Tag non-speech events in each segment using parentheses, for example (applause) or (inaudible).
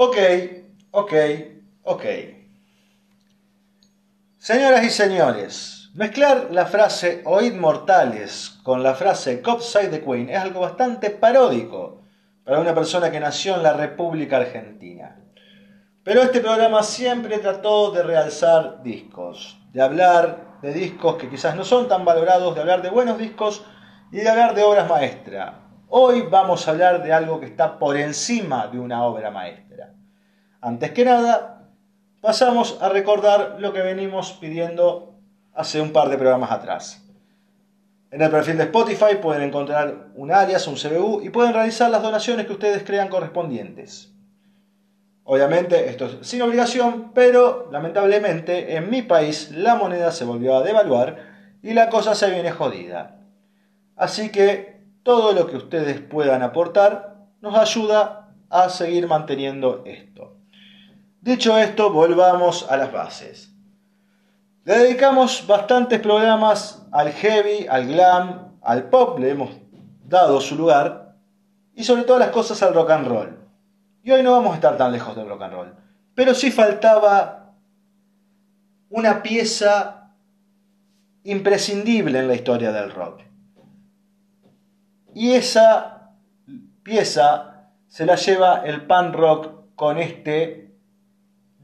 Ok, ok, ok. Señoras y señores, mezclar la frase Oíd mortales con la frase Cop Side the Queen es algo bastante paródico para una persona que nació en la República Argentina. Pero este programa siempre trató de realzar discos, de hablar de discos que quizás no son tan valorados, de hablar de buenos discos y de hablar de obras maestras. Hoy vamos a hablar de algo que está por encima de una obra maestra. Antes que nada, pasamos a recordar lo que venimos pidiendo hace un par de programas atrás. En el perfil de Spotify pueden encontrar un alias, un CBU y pueden realizar las donaciones que ustedes crean correspondientes. Obviamente esto es sin obligación, pero lamentablemente en mi país la moneda se volvió a devaluar y la cosa se viene jodida. Así que todo lo que ustedes puedan aportar nos ayuda a seguir manteniendo esto. Dicho esto, volvamos a las bases. Le dedicamos bastantes programas al heavy, al glam, al pop, le hemos dado su lugar, y sobre todas las cosas al rock and roll. Y hoy no vamos a estar tan lejos del rock and roll. Pero sí faltaba una pieza imprescindible en la historia del rock. Y esa pieza se la lleva el pan rock con este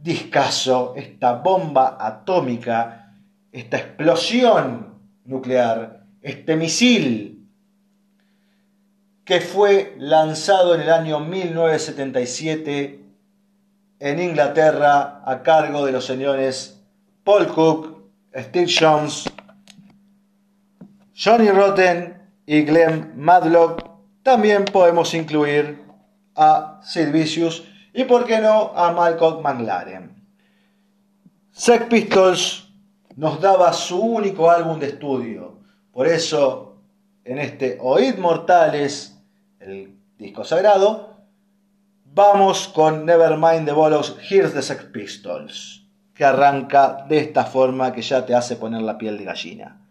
discazo, esta bomba atómica, esta explosión nuclear, este misil que fue lanzado en el año 1977 en Inglaterra a cargo de los señores Paul Cook, Steve Jones, Johnny Rotten y Glenn Madlock. También podemos incluir a Sid Vicious y, por qué no, a Malcolm McLaren. Sex Pistols nos daba su único álbum de estudio. Por eso, en este Oíd Mortales el disco sagrado, vamos con Nevermind the Bollocks, Here's the Sex Pistols, que arranca de esta forma que ya te hace poner la piel de gallina.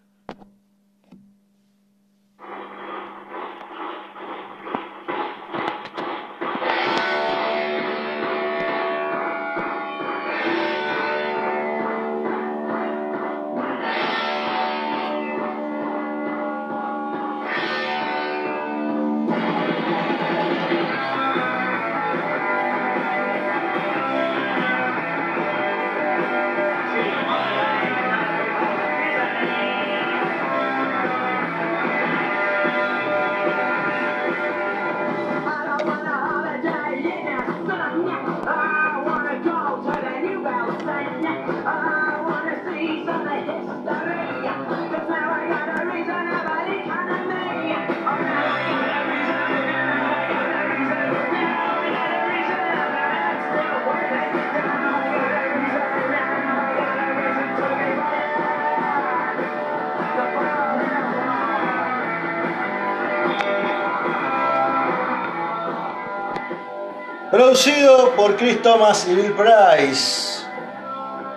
Producido por Chris Thomas y Bill Price.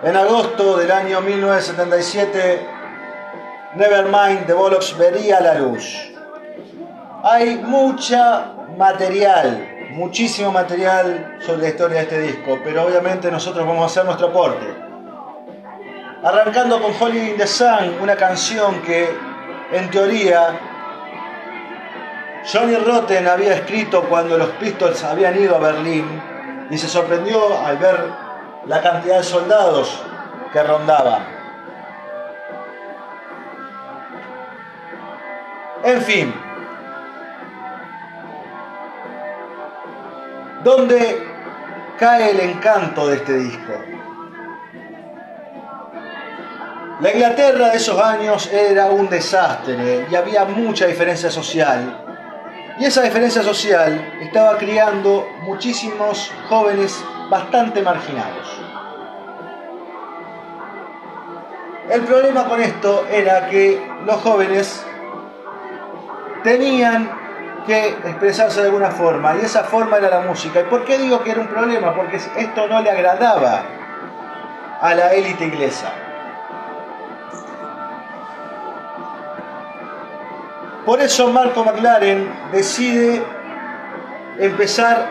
En agosto del año 1977, Nevermind de Bollocks vería la luz. Hay mucha material, muchísimo material sobre la historia de este disco, pero obviamente nosotros vamos a hacer nuestro aporte. Arrancando con Holy in the Sun, una canción que en teoría Johnny Rotten había escrito cuando los Pistols habían ido a Berlín y se sorprendió al ver la cantidad de soldados que rondaban. En fin, ¿dónde cae el encanto de este disco? La Inglaterra de esos años era un desastre y había mucha diferencia social y esa diferencia social estaba criando muchísimos jóvenes bastante marginados. El problema con esto era que los jóvenes tenían que expresarse de alguna forma y esa forma era la música. ¿Y por qué digo que era un problema? Porque esto no le agradaba a la élite inglesa. Por eso Marco McLaren decide empezar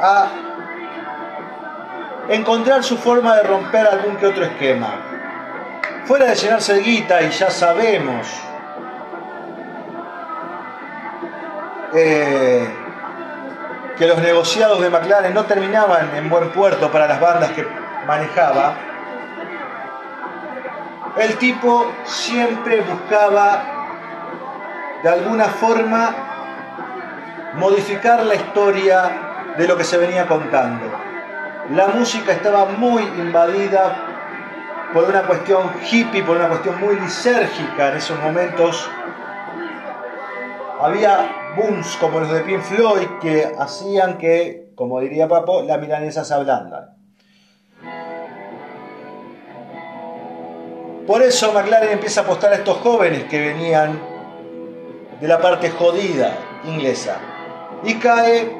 a encontrar su forma de romper algún que otro esquema. Fuera de llenarse de guita, y ya sabemos eh, que los negociados de McLaren no terminaban en buen puerto para las bandas que manejaba, el tipo siempre buscaba de alguna forma modificar la historia de lo que se venía contando. La música estaba muy invadida por una cuestión hippie, por una cuestión muy lisérgica en esos momentos. Había booms como los de Pink Floyd que hacían que, como diría Papo, la milanesa se ablandan. Por eso McLaren empieza a apostar a estos jóvenes que venían de la parte jodida inglesa. Y cae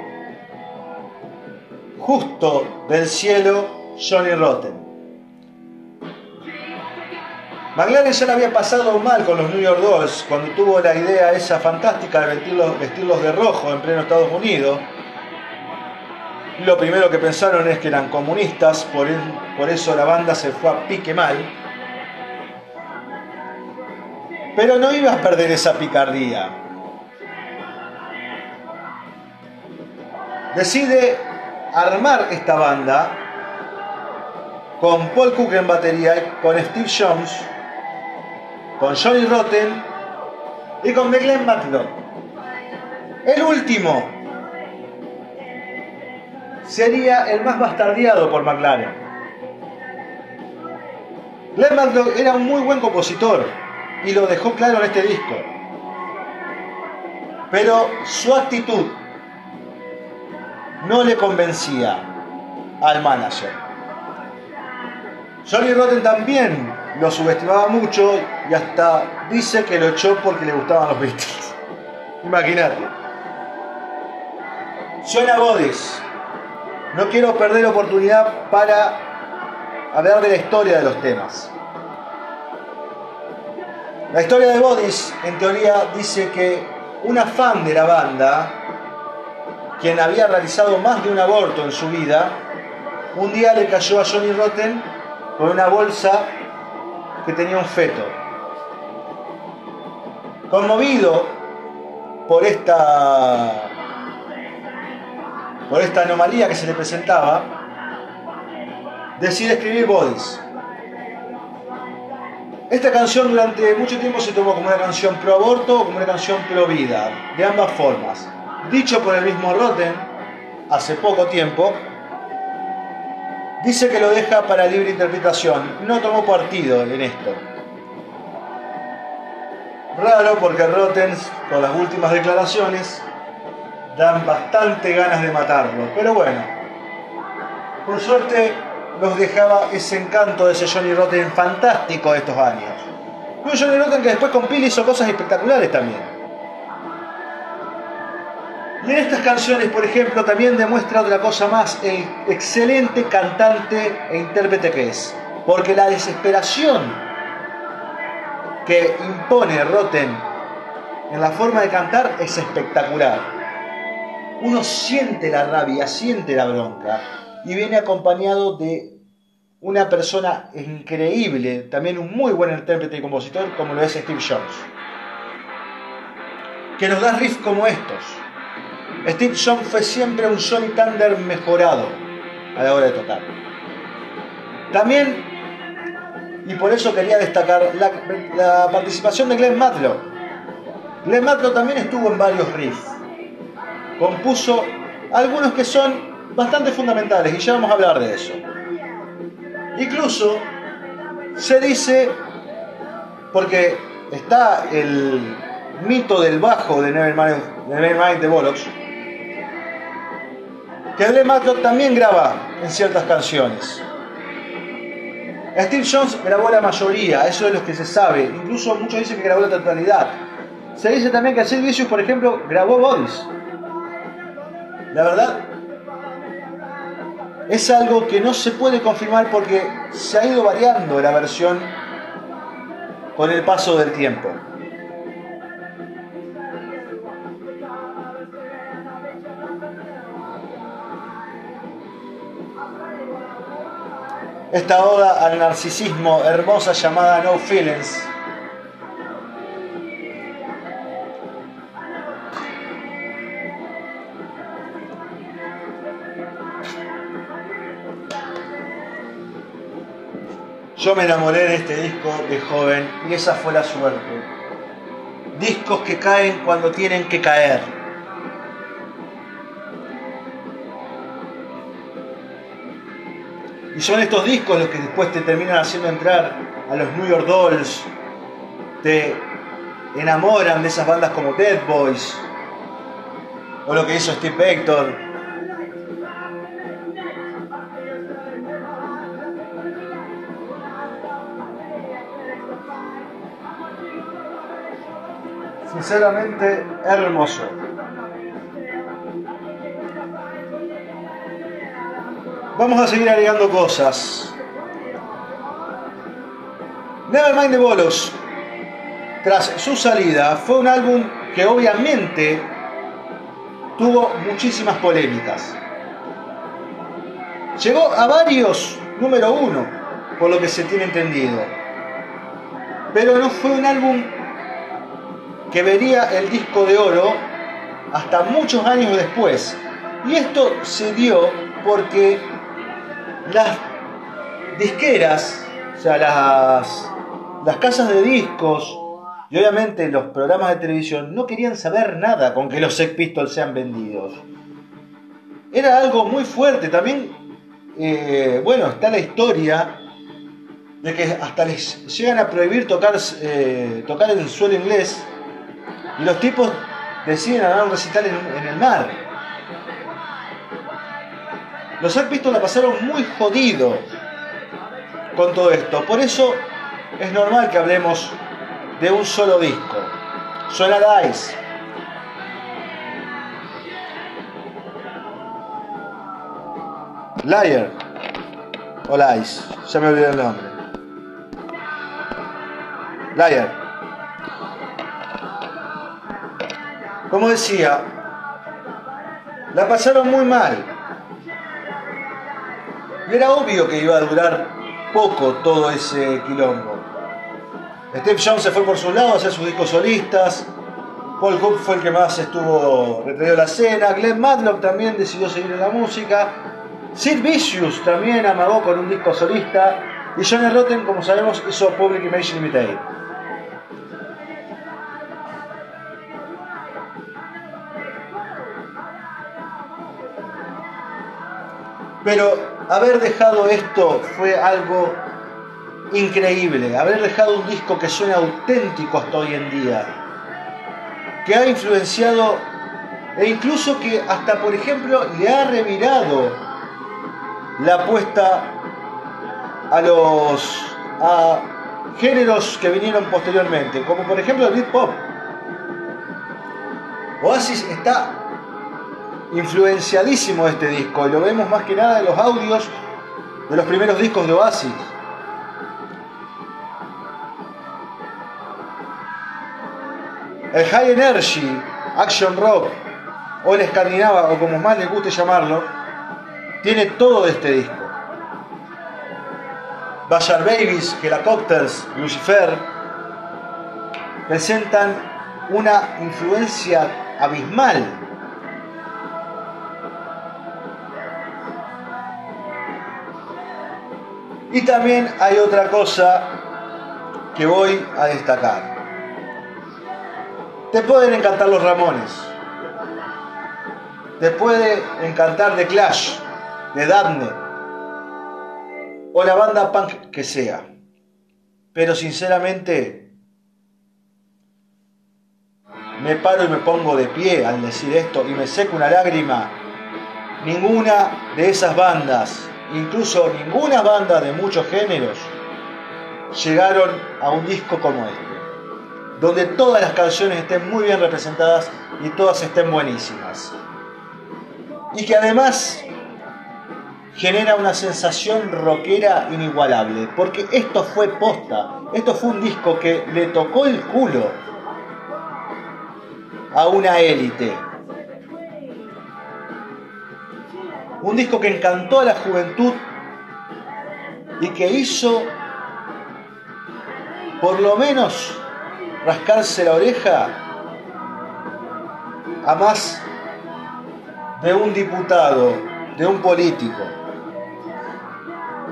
justo del cielo Johnny Rotten. McLaren ya le había pasado mal con los New York Dolls cuando tuvo la idea esa fantástica de vestirlos, vestirlos de rojo en pleno Estados Unidos. Lo primero que pensaron es que eran comunistas, por, por eso la banda se fue a pique mal. Pero no iba a perder esa picardía. Decide armar esta banda con Paul Cook en batería con Steve Jones, con Johnny Rotten y con Glenn Matlock. El último sería el más bastardeado por McLaren. Glenn Matlock era un muy buen compositor, y lo dejó claro en este disco. Pero su actitud no le convencía al manager. Johnny Rotten también lo subestimaba mucho y hasta dice que lo echó porque le gustaban los Beatles. (laughs) Imagínate. Suena Bodis. No quiero perder oportunidad para hablar de la historia de los temas. La historia de Bodis, en teoría, dice que una fan de la banda, quien había realizado más de un aborto en su vida, un día le cayó a Johnny Rotten con una bolsa que tenía un feto. Conmovido por esta por esta anomalía que se le presentaba, decide escribir Bodis. Esta canción durante mucho tiempo se tomó como una canción pro aborto o como una canción pro vida, de ambas formas. Dicho por el mismo Rotten hace poco tiempo, dice que lo deja para libre interpretación. No tomó partido en esto. Raro porque Rotten, con las últimas declaraciones, dan bastante ganas de matarlo. Pero bueno, por suerte nos dejaba ese encanto de ese Johnny Rotten fantástico de estos años. Un Johnny Rotten que después con Pili hizo cosas espectaculares también. Y en estas canciones, por ejemplo, también demuestra otra cosa más, el excelente cantante e intérprete que es. Porque la desesperación que impone Rotten en la forma de cantar es espectacular. Uno siente la rabia, siente la bronca y viene acompañado de una persona increíble, también un muy buen intérprete y compositor como lo es Steve Jones, que nos da riffs como estos. Steve Jones fue siempre un Johnny Thunder mejorado a la hora de tocar. También, y por eso quería destacar la, participación de Glenn Matlock. Glenn Matlock también estuvo en varios riffs. Compuso algunos que son bastante fundamentales y ya vamos a hablar de eso. Incluso se dice, porque está el mito del bajo de Nevermind, Nevermind de Bollocks, que Glenn Matlock también graba en ciertas canciones. Steve Jones grabó la mayoría, eso es lo que se sabe. Incluso muchos dicen que grabó la totalidad. Se dice también que Sid Vicious, por ejemplo, grabó Bodies. La verdad, es algo que no se puede confirmar porque se ha ido variando la versión con el paso del tiempo. esta oda al narcisismo hermosa llamada No Feelings. Yo me enamoré de este disco de joven y esa fue la suerte. Discos que caen cuando tienen que caer. Y son estos discos los que después te terminan haciendo entrar a los New York Dolls, te enamoran de esas bandas como Dead Boys, o lo que hizo Steve Hector, sinceramente hermoso. Vamos a seguir agregando cosas. Nevermind the Bolos, tras su salida, fue un álbum que obviamente tuvo muchísimas polémicas. Llegó a varios número uno, por lo que se tiene entendido. Pero no fue un álbum que vería el disco de oro hasta muchos años después. Y esto se dio porque las disqueras, o sea, las, las casas de discos y obviamente los programas de televisión no querían saber nada con que los Sex Pistols sean vendidos. Era algo muy fuerte. También, eh, bueno, está la historia de que hasta les llegan a prohibir tocar, eh, tocar el suelo inglés y los tipos deciden dar un recital en, el mar. Los Sex Pistols la pasaron muy jodidos con todo esto. Por eso es normal que hablemos de un solo disco. Suena Dice. Liar. O Lice. Ya me olvidé el nombre. Liar. Como decía, la pasaron muy mal. Y era obvio que iba a durar poco todo ese quilombo. Steve Jones se fue por su lado a hacer sus discos solistas. Paul Cook fue el que más estuvo retraído a la escena. Glenn Matlock también decidió seguir en la música. Sid Vicious también amagó con un disco solista. Y Johnny Rotten, como sabemos, hizo Public Image Limited. Pero haber dejado esto fue algo increíble. Haber dejado un disco que suena auténtico hasta hoy en día. Que ha influenciado e incluso que hasta, por ejemplo, le ha revirado la apuesta a los géneros que vinieron posteriormente, como por ejemplo el beat pop. Oasis está influenciadísimo este disco y lo vemos más que nada en los audios de los primeros discos de Oasis. El High Energy, Action Rock o el Escandinava o como más les guste llamarlo, tiene todo de este disco. Bashar Babies, Cocktails, Lucifer, presentan una influencia abismal Y también hay otra cosa que voy a destacar. Te pueden encantar los Ramones. Te puede encantar The Clash, de Daphne. O la banda punk que sea. Pero sinceramente, me paro y me pongo de pie al decir esto y me seco una lágrima. Ninguna de esas bandas incluso ninguna banda de muchos géneros llegaron a un disco como este, donde todas las canciones estén muy bien representadas y todas estén buenísimas. Y que además genera una sensación rockera inigualable, porque esto fue posta, esto fue un disco que le tocó el culo a una élite Un disco que encantó a la juventud y que hizo por lo menos rascarse la oreja a más de un diputado, de un político,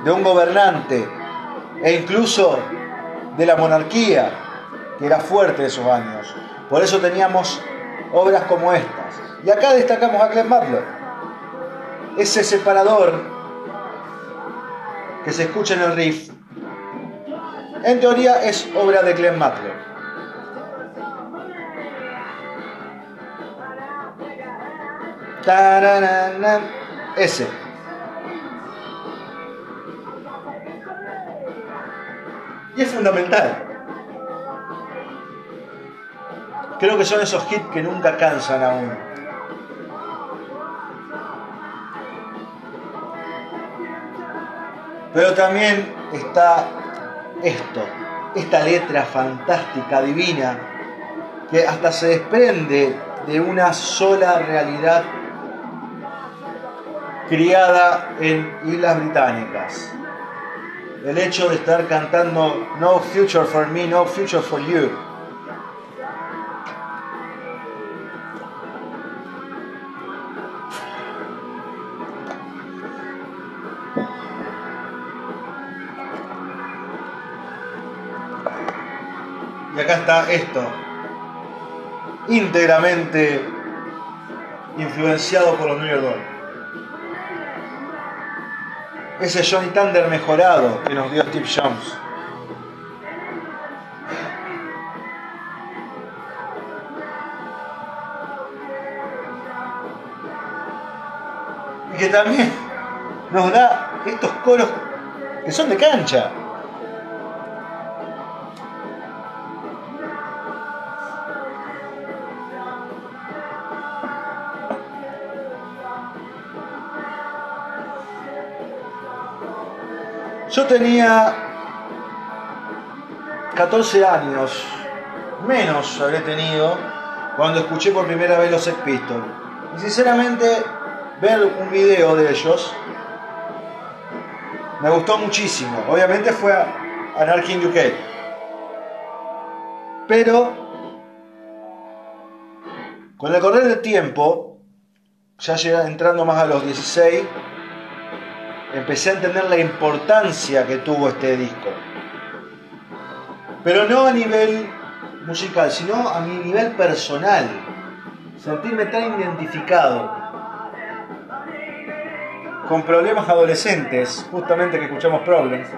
de un gobernante e incluso de la monarquía, que era fuerte esos años. Por eso teníamos obras como estas. Y acá destacamos a Glenn Butler, ese separador que se escucha en el riff. En teoría es obra de Glenn Butler. Ese. Y es fundamental. Creo que son esos hits que nunca cansan a uno. Pero también está esto, esta letra fantástica, divina, que hasta se desprende de una sola realidad criada en Islas Británicas. El hecho de estar cantando No Future for Me, No Future for You. Y acá está esto, íntegramente influenciado por los New York Dolls. Ese Johnny Thunder mejorado que nos dio Steve Jones. Y que también nos da estos coros que son de cancha. Tenía 14 años, menos habré tenido, cuando escuché por primera vez los Sex Pistols. Y sinceramente, ver un video de ellos me gustó muchísimo. Obviamente fue Anarchy in UK. Pero, con el correr del tiempo, ya entrando más a los 16, empecé a entender la importancia que tuvo este disco. Pero no a nivel musical, sino a mi nivel personal. Sentirme tan identificado con problemas adolescentes, justamente que escuchamos Problems.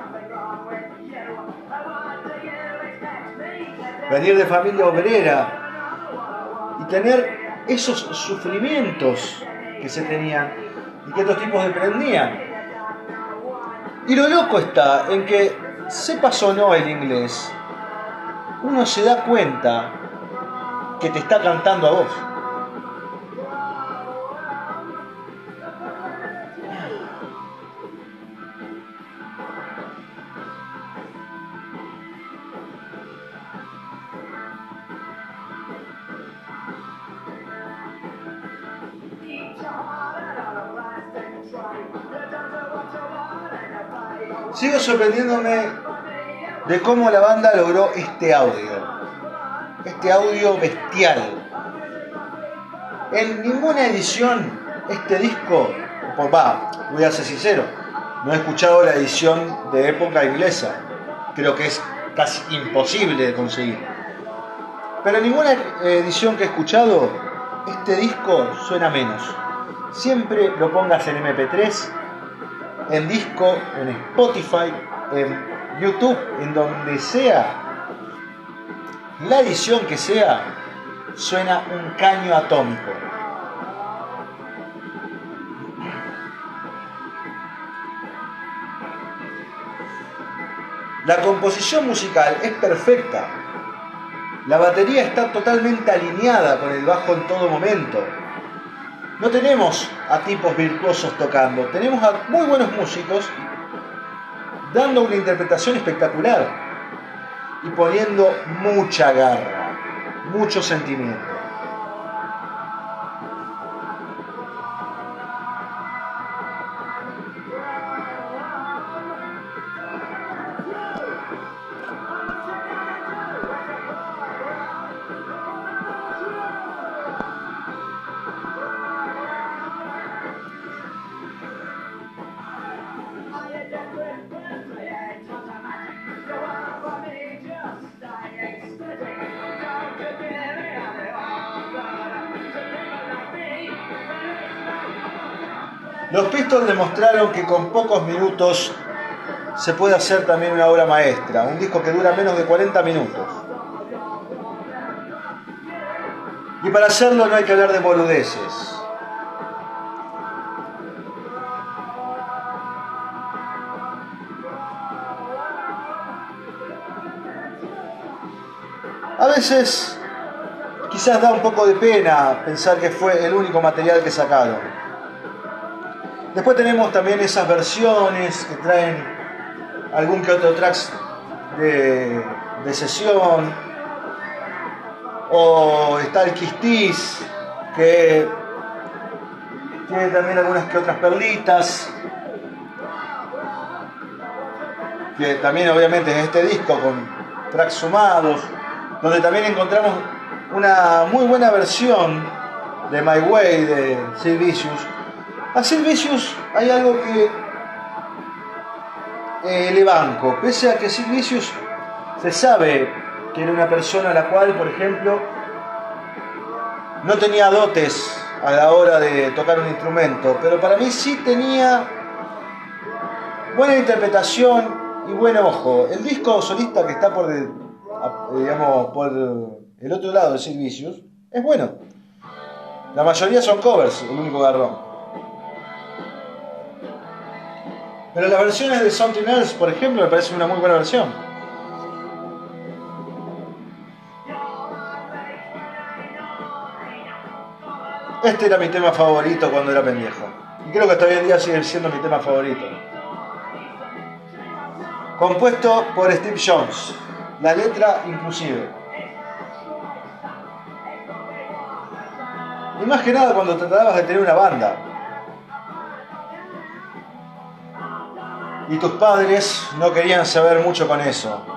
Venir de familia obrera y tener esos sufrimientos que se tenían y que estos tipos deprendían. Y lo loco está en que, sepas o no el inglés, uno se da cuenta que te está cantando a vos. Sorprendiéndome de cómo la banda logró este audio. Este audio bestial. En ninguna edición este disco, por va, voy a ser sincero, no he escuchado la edición de época inglesa. Creo que es casi imposible de conseguir. Pero en ninguna edición que he escuchado, este disco suena menos. Siempre lo pongas en MP3 en disco, en Spotify, en YouTube, en donde sea, la edición que sea, suena un caño atómico. La composición musical es perfecta. La batería está totalmente alineada con el bajo en todo momento. No tenemos a tipos virtuosos tocando, tenemos a muy buenos músicos dando una interpretación espectacular y poniendo mucha garra, mucho sentimiento. Demostraron que con pocos minutos se puede hacer también una obra maestra, un disco que dura menos de 40 minutos. Y para hacerlo no hay que hablar de boludeces. A veces quizás da un poco de pena pensar que fue el único material que sacaron. Después tenemos también esas versiones que traen algún que otro tracks de, sesión. O está el Quistis, que tiene también algunas que otras perlitas. Que también obviamente en este disco con tracks sumados donde también encontramos una muy buena versión de My Way de Sid Vicious. A Sid Vicious hay algo que eh, le banco, pese a que Sid Vicious se sabe que era una persona a la cual, por ejemplo, no tenía dotes a la hora de tocar un instrumento, pero para mí sí tenía buena interpretación y buen ojo. El disco solista que está por digamos, por el otro lado de servicios es bueno. La mayoría son covers, el único garrón. Pero las versiones de Something Else, por ejemplo, me parece una muy buena versión. Este era mi tema favorito cuando era pendejo. Y creo que hasta hoy en día sigue siendo mi tema favorito. Compuesto por Steve Jones la letra inclusive. Y más que nada cuando tratabas de tener una banda. Y tus padres no querían saber mucho con eso.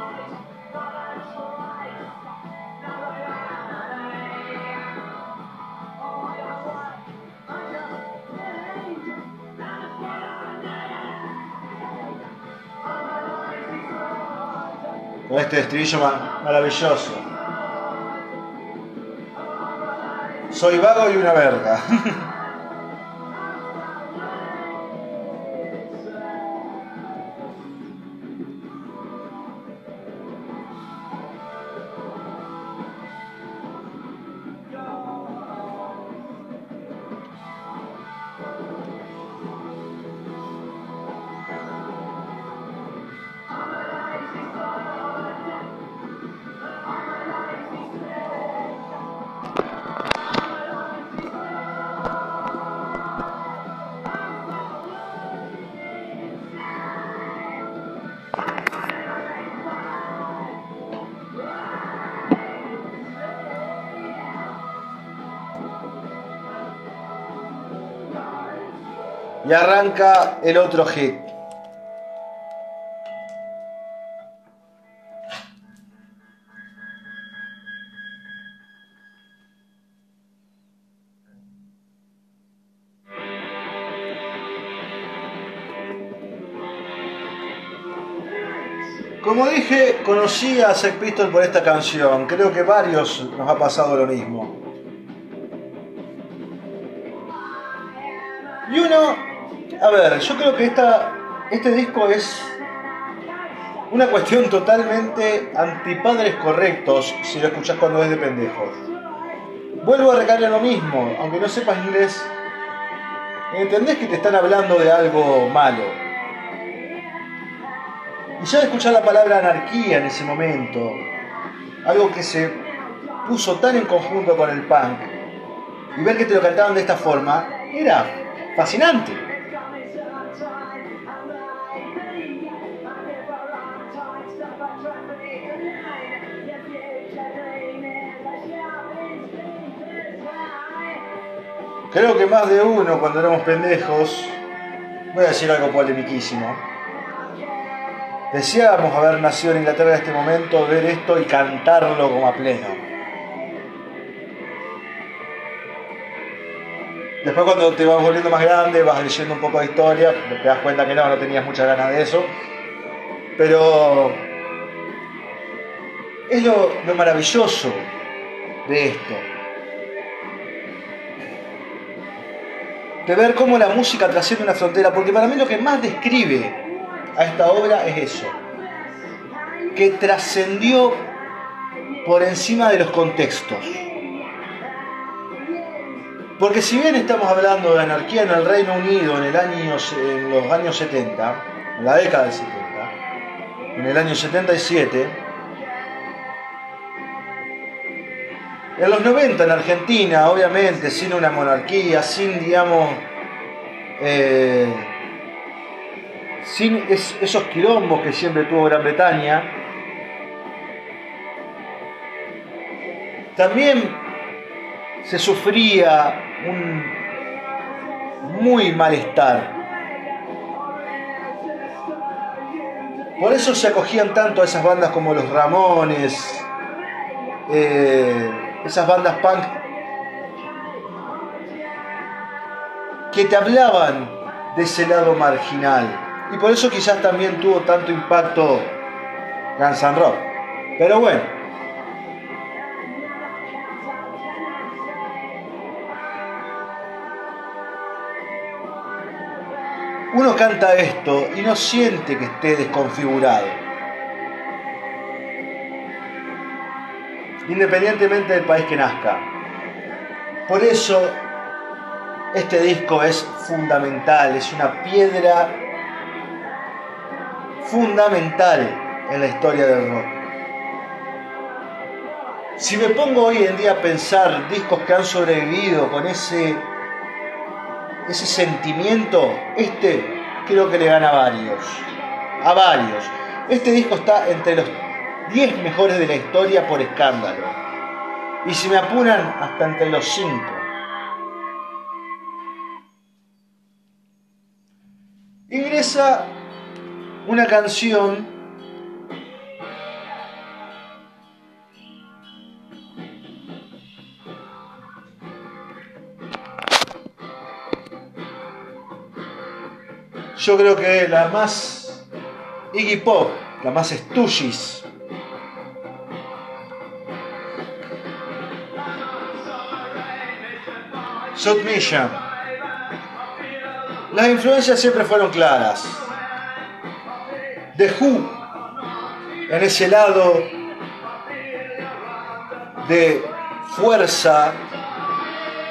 con este estribillo maravilloso. Soy vago y una verga. (laughs) El otro hit. Como dije, conocí a Sex Pistol por esta canción. Creo que varios nos ha pasado lo mismo. Y uno a ver, yo creo que esta, este disco es una cuestión totalmente antipadres correctos si lo escuchás cuando es de pendejos. Vuelvo a recargar lo mismo, aunque no sepas inglés, entendés que te están hablando de algo malo. Y ya escuchar la palabra anarquía en ese momento, algo que se puso tan en conjunto con el punk, y ver que te lo cantaban de esta forma, era fascinante. Creo que más de uno cuando éramos pendejos, voy a decir algo polemiquísimo, deseábamos haber nacido en Inglaterra en este momento, ver esto y cantarlo como a pleno. Después cuando te vas volviendo más grande, vas leyendo un poco de historia, te das cuenta que no, no tenías muchas ganas de eso. Pero es lo, lo maravilloso de esto de ver cómo la música trasciende una frontera, porque para mí lo que más describe a esta obra es eso, que trascendió por encima de los contextos. Porque si bien estamos hablando de anarquía en el Reino Unido en, el año, en los años 70, en la década del 70, en el año 77, en los 90 en Argentina, obviamente, sin una monarquía, sin, digamos, eh, sin esos quilombos que siempre tuvo Gran Bretaña, también se sufría un muy malestar. Por eso se acogían tanto a esas bandas como los Ramones, eh, esas bandas punk que te hablaban de ese lado marginal. Y por eso quizás también tuvo tanto impacto Guns N' Roses. Pero bueno. Uno canta esto y no siente que esté desconfigurado. Independientemente del país que nazca. Por eso este disco es fundamental, es una piedra fundamental en la historia del rock. Si me pongo hoy en día a pensar discos que han sobrevivido con ese ese sentimiento, este creo que le gana a varios. A varios. Este disco está entre los 10 mejores de la historia por escándalo. Y si me apuran, hasta entre los 5. Ingresa una canción yo creo que la más Iggy Pop, la más Stooges. Submission. Las influencias siempre fueron claras. The Who, en ese lado de fuerza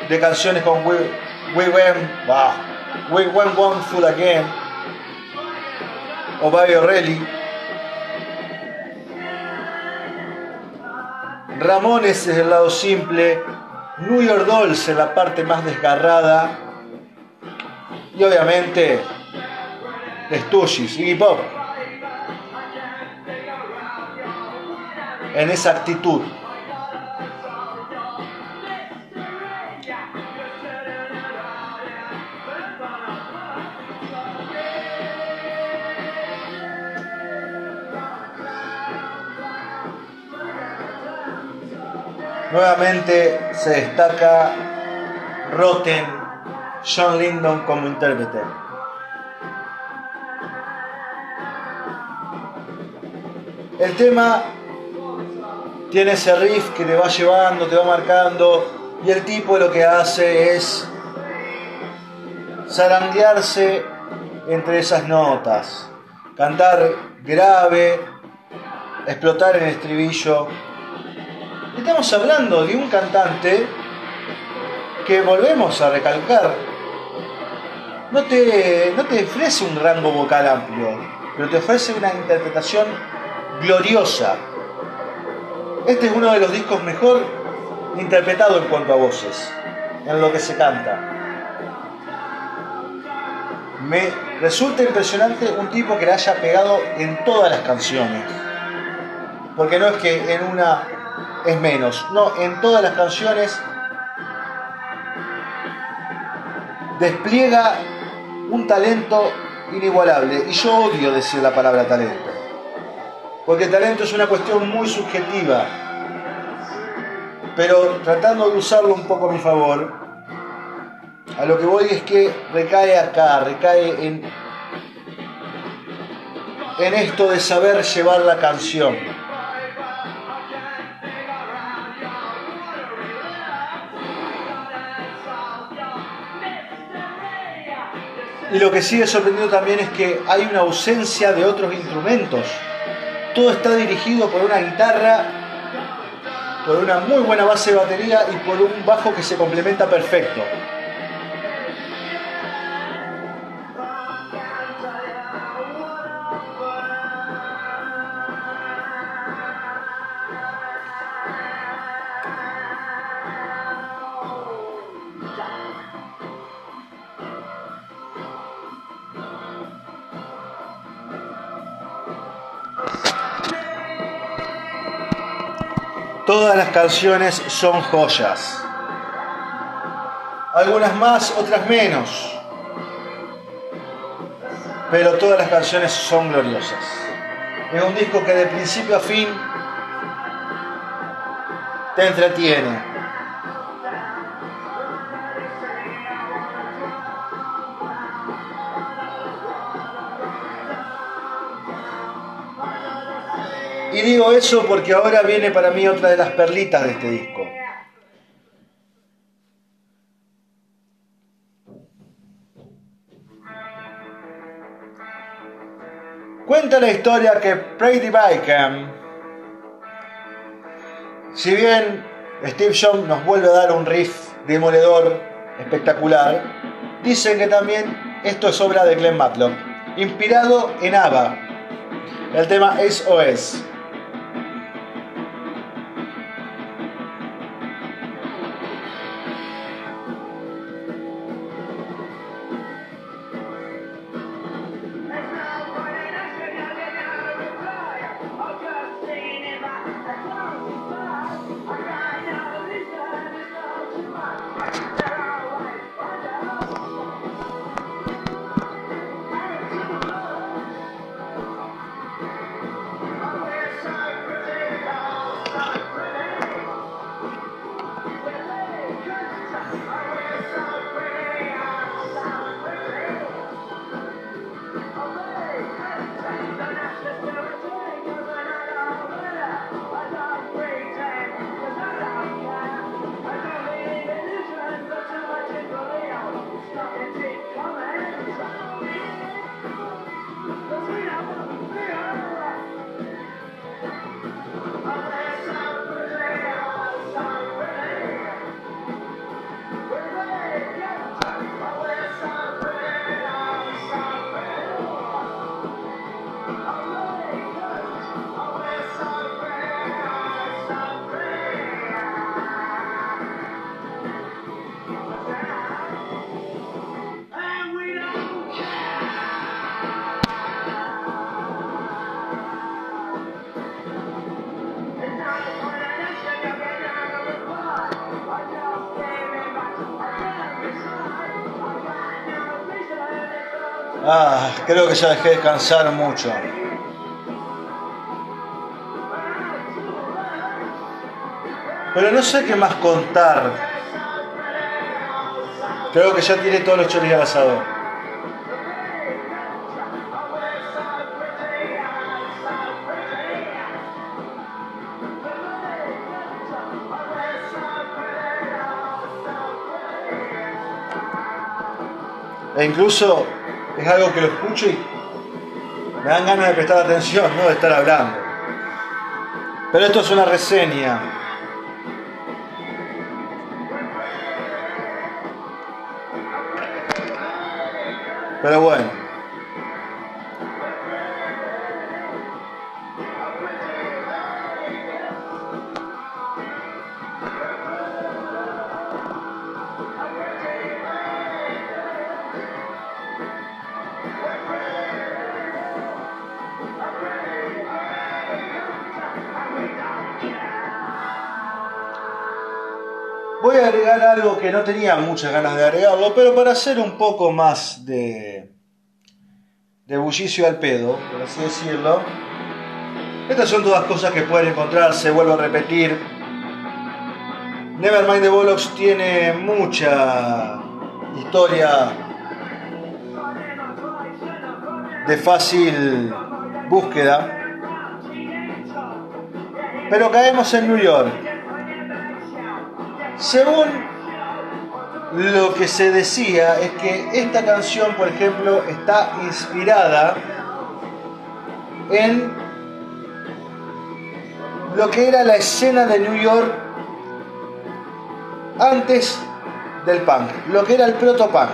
de canciones con We, We Went, We Went One Full Again, o Bobby O'Reilly. Ramones es el lado simple, New York Dolls en la parte más desgarrada y obviamente Stooges, Iggy Pop en esa actitud. Nuevamente se destaca Rotten, John Lindon como intérprete. El tema tiene ese riff que te va llevando, te va marcando, y el tipo lo que hace es zarandearse entre esas notas, cantar grave, explotar en estribillo Estamos hablando de un cantante que volvemos a recalcar, no te, no te ofrece un rango vocal amplio, pero te ofrece una interpretación gloriosa. Este es uno de los discos mejor interpretados en cuanto a voces, en lo que se canta. Me resulta impresionante un tipo que le haya pegado en todas las canciones. Porque no es que en una es menos. No, en todas las canciones despliega un talento inigualable. Y yo odio decir la palabra talento. Porque talento es una cuestión muy subjetiva. Pero tratando de usarlo un poco a mi favor, a lo que voy es que recae acá, recae en, en esto de saber llevar la canción. Y lo que sigue sorprendiendo también es que hay una ausencia de otros instrumentos. Todo está dirigido por una guitarra, por una muy buena base de batería y por un bajo que se complementa perfecto. Todas las canciones son joyas. Algunas más, otras menos. Pero todas las canciones son gloriosas. Es un disco que de principio a fin te entretiene. Y digo eso porque ahora viene para mí otra de las perlitas de este disco. Cuenta la historia que Brady Bickham, si bien Steve Jobs nos vuelve a dar un riff demoledor espectacular, dicen que también esto es obra de Glenn Matlock, inspirado en ABBA, el tema SOS. Creo que ya dejé descansar mucho. Pero no sé qué más contar. Creo que ya tiene todos los choris al asador. E incluso algo que lo escucho y me dan ganas de prestar atención, no de estar hablando. Pero esto es una reseña. Pero bueno. Agregar algo que no tenía muchas ganas de agregarlo, pero para hacer un poco más de, de bullicio al pedo, por así decirlo. Estas son todas cosas que pueden encontrarse, vuelvo a repetir. Nevermind the Bollocks tiene mucha historia de fácil búsqueda. Pero caemos en New York. Según lo que se decía es que esta canción, por ejemplo, está inspirada en lo que era la escena de New York antes del punk, lo que era el proto-punk.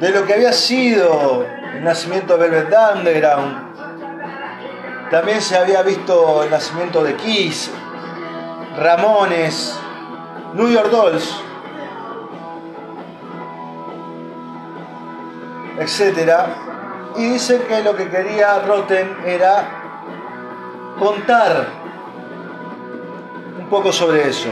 De lo que había sido el nacimiento de Velvet Underground, también se había visto el nacimiento de Kiss, Ramones, New York Dolls, etc. Y dicen que lo que quería Rotten era contar un poco sobre eso.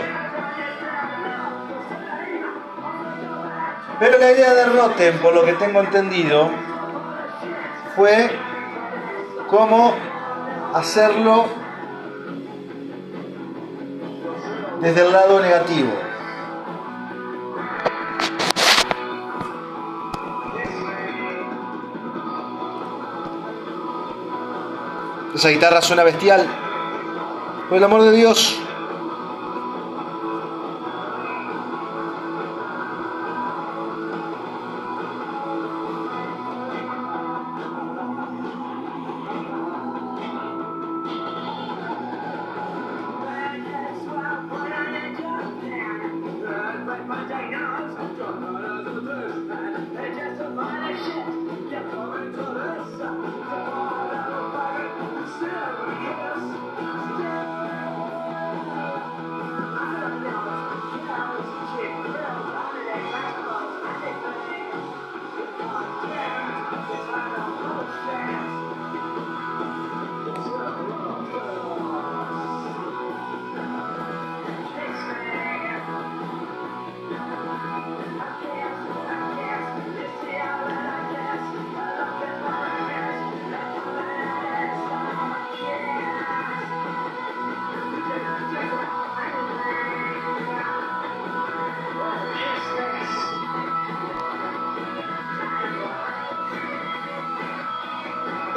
Pero la idea de Rotten, por lo que tengo entendido, fue cómo hacerlo desde el lado negativo. Esa guitarra suena bestial. Por el amor de Dios.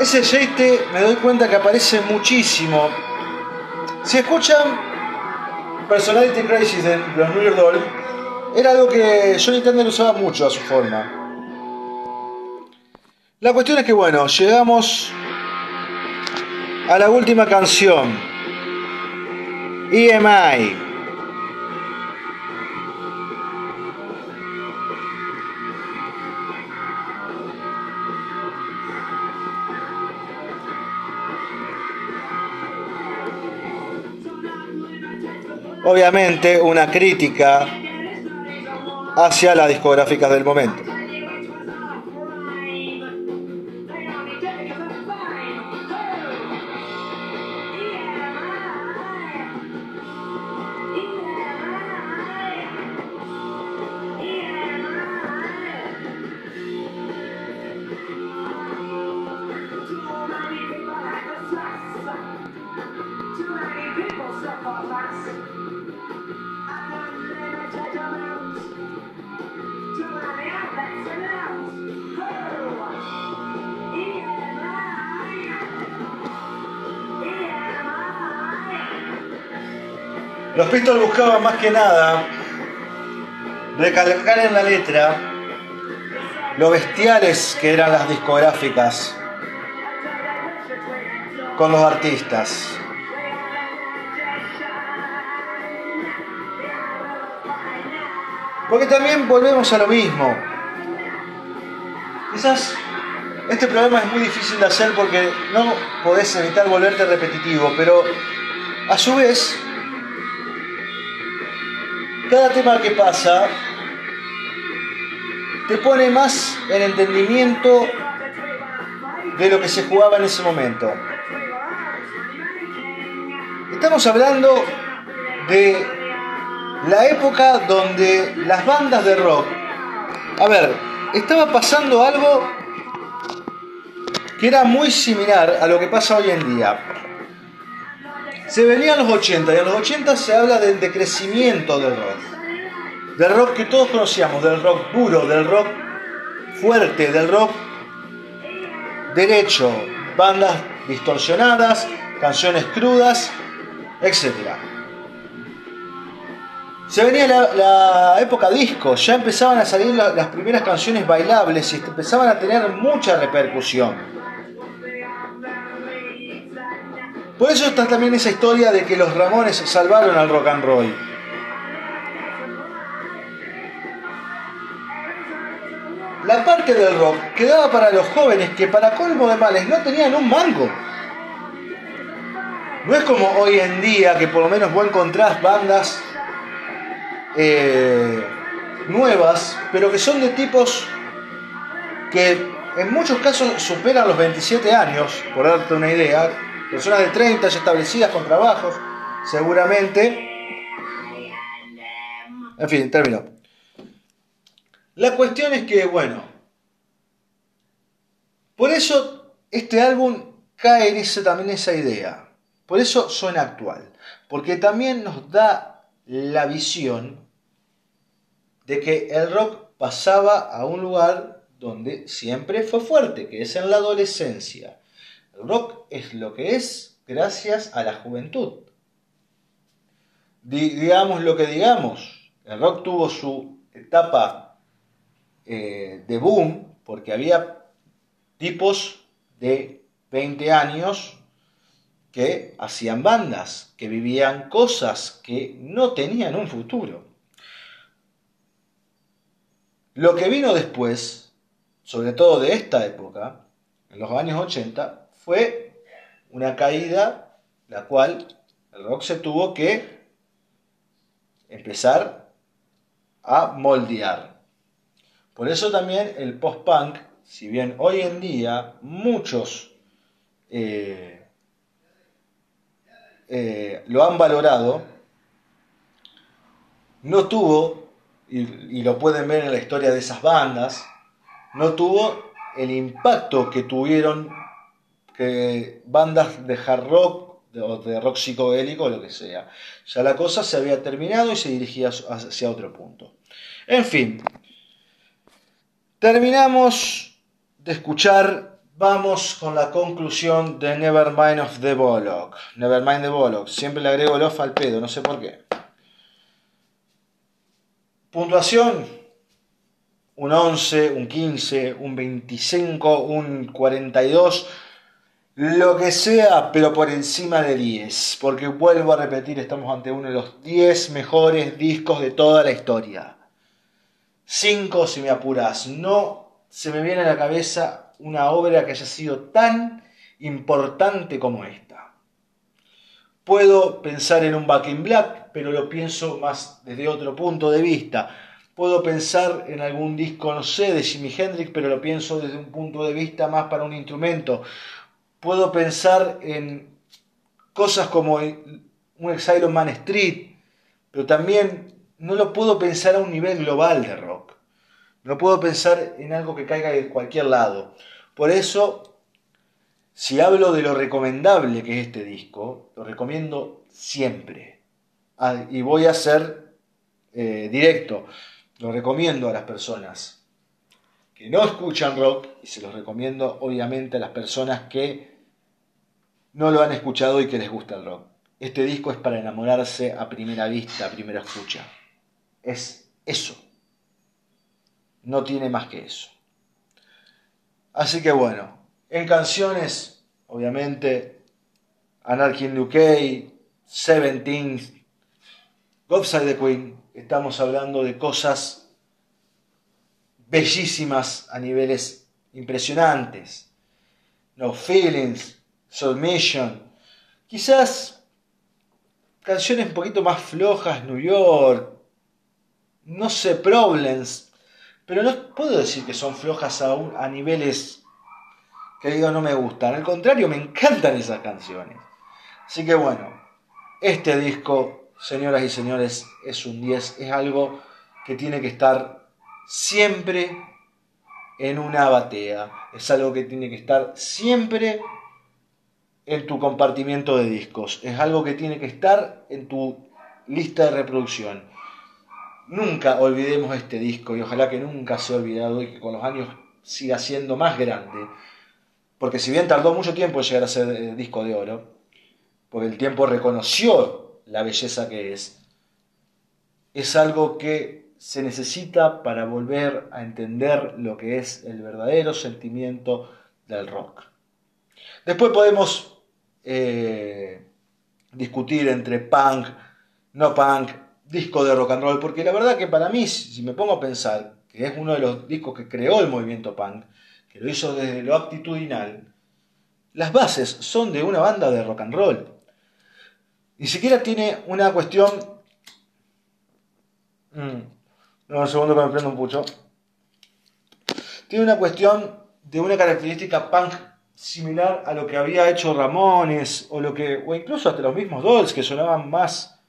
Ese JT me doy cuenta que aparece muchísimo. Si escuchan Personality Crisis de los New York Dolls, era algo que Johnny Thunder usaba mucho a su forma. La cuestión es que, bueno, llegamos a la última canción. EMI. Obviamente una crítica hacia las discográficas del momento. Los Pistols buscaban más que nada recalcar en la letra lo bestiales que eran las discográficas con los artistas. Porque también volvemos a lo mismo. Quizás este programa es muy difícil de hacer porque no podés evitar volverte repetitivo, pero a su vez cada tema que pasa te pone más en entendimiento de lo que se jugaba en ese momento. Estamos hablando de la época donde las bandas de rock, a ver, estaba pasando algo que era muy similar a lo que pasa hoy en día. Se venían los 80 y en los 80 se habla del decrecimiento del rock. Del rock que todos conocíamos, del rock puro, del rock fuerte, del rock derecho. Bandas distorsionadas, canciones crudas etc. Se venía la, época disco, ya empezaban a salir las primeras canciones bailables y empezaban a tener mucha repercusión. Por eso está también esa historia de que los Ramones salvaron al rock and roll. La parte del rock quedaba para los jóvenes que para colmo de males no tenían un mango. No es como hoy en día que por lo menos vos encontrás bandas eh, nuevas, pero que son de tipos que en muchos casos superan los 27 años, por darte una idea, personas de 30 ya establecidas con trabajos, seguramente. En fin, termino. La cuestión es que, bueno, por eso este álbum cae en esa, también esa idea. Por eso suena actual. Porque también nos da la visión de que el rock pasaba a un lugar donde siempre fue fuerte, que es en la adolescencia. El rock es lo que es gracias a la juventud. Digamos lo que digamos, el rock tuvo su etapa eh, de boom porque había tipos de 20 años que hacían bandas, que vivían cosas que no tenían un futuro. Lo que vino después, sobre todo de esta época, en los años 80, fue una caída la cual el rock se tuvo que empezar a moldear. Por eso también el post-punk, si bien hoy en día muchos eh, eh, lo han valorado, no tuvo, y, lo pueden ver en la historia de esas bandas, no tuvo el impacto que tuvieron que bandas de hard rock o de rock psicodélico o lo que sea. Ya la cosa se había terminado y se dirigía hacia otro punto. En fin, terminamos de escuchar Vamos con la conclusión de Nevermind of the Bollock. Nevermind the Bollock. Siempre le agrego el off al pedo, no sé por qué. Puntuación. Un 11, un 15, un 25, un 42. Lo que sea, pero por encima de 10. Porque vuelvo a repetir, estamos ante uno de los 10 mejores discos de toda la historia. 5 si me apuras. No se me viene a la cabeza una obra que haya sido tan importante como esta. Puedo pensar en un Back in Black, pero lo pienso más desde otro punto de vista. Puedo pensar en algún disco, no sé, de Jimi Hendrix, pero lo pienso desde un punto de vista más para un instrumento. Puedo pensar en cosas como un Exile on Man Street, pero también no lo puedo pensar a un nivel global de rock. No puedo pensar en algo que caiga de cualquier lado. Por eso, si hablo de lo recomendable que es este disco, lo recomiendo siempre. Ah, y voy a ser eh, directo. Lo recomiendo a las personas que no escuchan rock y se los recomiendo obviamente a las personas que no lo han escuchado y que les gusta el rock. Este disco es para enamorarse a primera vista, a primera escucha. Es eso. No tiene más que eso. Así que bueno, en canciones, obviamente, Anarchy in UK, Seventeen, God Side the Queen, estamos hablando de cosas bellísimas a niveles impresionantes. No Feelings, Submission, quizás canciones un poquito más flojas, New York, no sé, Problems, pero no puedo decir que son flojas aún a niveles que digo no me gustan. Al contrario, me encantan esas canciones. Así que bueno, este disco, señoras y señores, es un 10. Es algo que tiene que estar siempre en una batea. Es algo que tiene que estar siempre en tu compartimiento de discos. Es algo que tiene que estar en tu lista de reproducción. Nunca olvidemos este disco y ojalá que nunca sea olvidado y que con los años siga siendo más grande. Porque si bien tardó mucho tiempo en llegar a ser eh, disco de oro, porque el tiempo reconoció la belleza que es, es algo que se necesita para volver a entender lo que es el verdadero sentimiento del rock. Después podemos eh, discutir entre punk, no punk, disco de rock and roll, porque la verdad que para mí, si me pongo a pensar, que es uno de los discos que creó el movimiento punk, que lo hizo desde lo actitudinal, las bases son de una banda de rock and roll. Ni siquiera tiene una cuestión... Mm, un segundo que me prendo un pucho. Tiene una cuestión de una característica punk similar a lo que había hecho Ramones o lo que o incluso hasta los mismos Dolls que sonaban más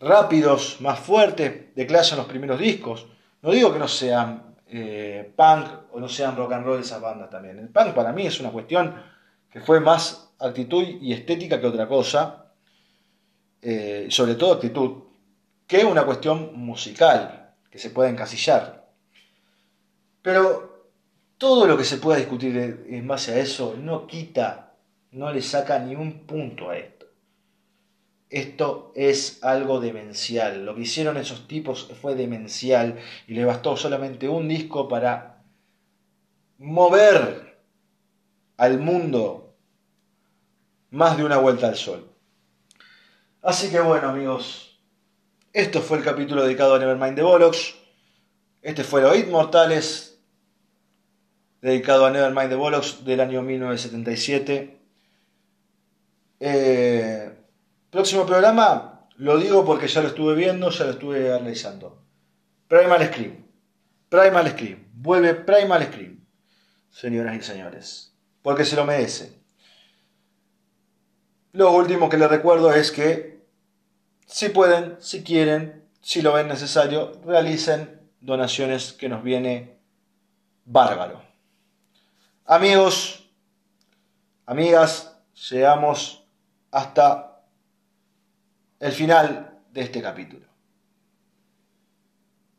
rápidos, más fuertes de Clash en los primeros discos. No digo que no sean eh, punk o no sean rock and roll esas bandas también. El punk para mí es una cuestión que fue más actitud y estética que otra cosa, eh, sobre todo actitud, que una cuestión musical que se puede encasillar. Pero todo lo que se pueda discutir en base a eso no quita, no le saca ni un punto a esto. Esto es algo demencial. Lo que hicieron esos tipos fue demencial y le bastó solamente un disco para mover al mundo más de una vuelta al sol. Así que bueno amigos, esto fue el capítulo dedicado a Nevermind the Bollocks. Este fue Oid Mortales, dedicado a Nevermind the Bollocks del año 1977. Eh, Próximo programa, lo digo porque ya lo estuve viendo, ya lo estuve analizando. Primal Scream. Primal Scream. Vuelve Primal Scream. Señoras y señores. Porque se lo merece. Lo último que les recuerdo es que si pueden, si quieren, si lo ven necesario, realicen donaciones que nos viene bárbaro. Amigos, amigas, llegamos hasta el final de este capítulo.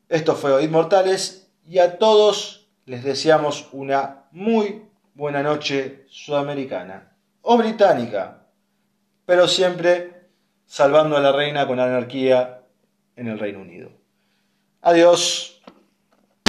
Esto fue Oíd Mortales y a todos les deseamos una muy buena noche sudamericana o británica, pero siempre salvando a la reina con anarquía en el Reino Unido. Adiós.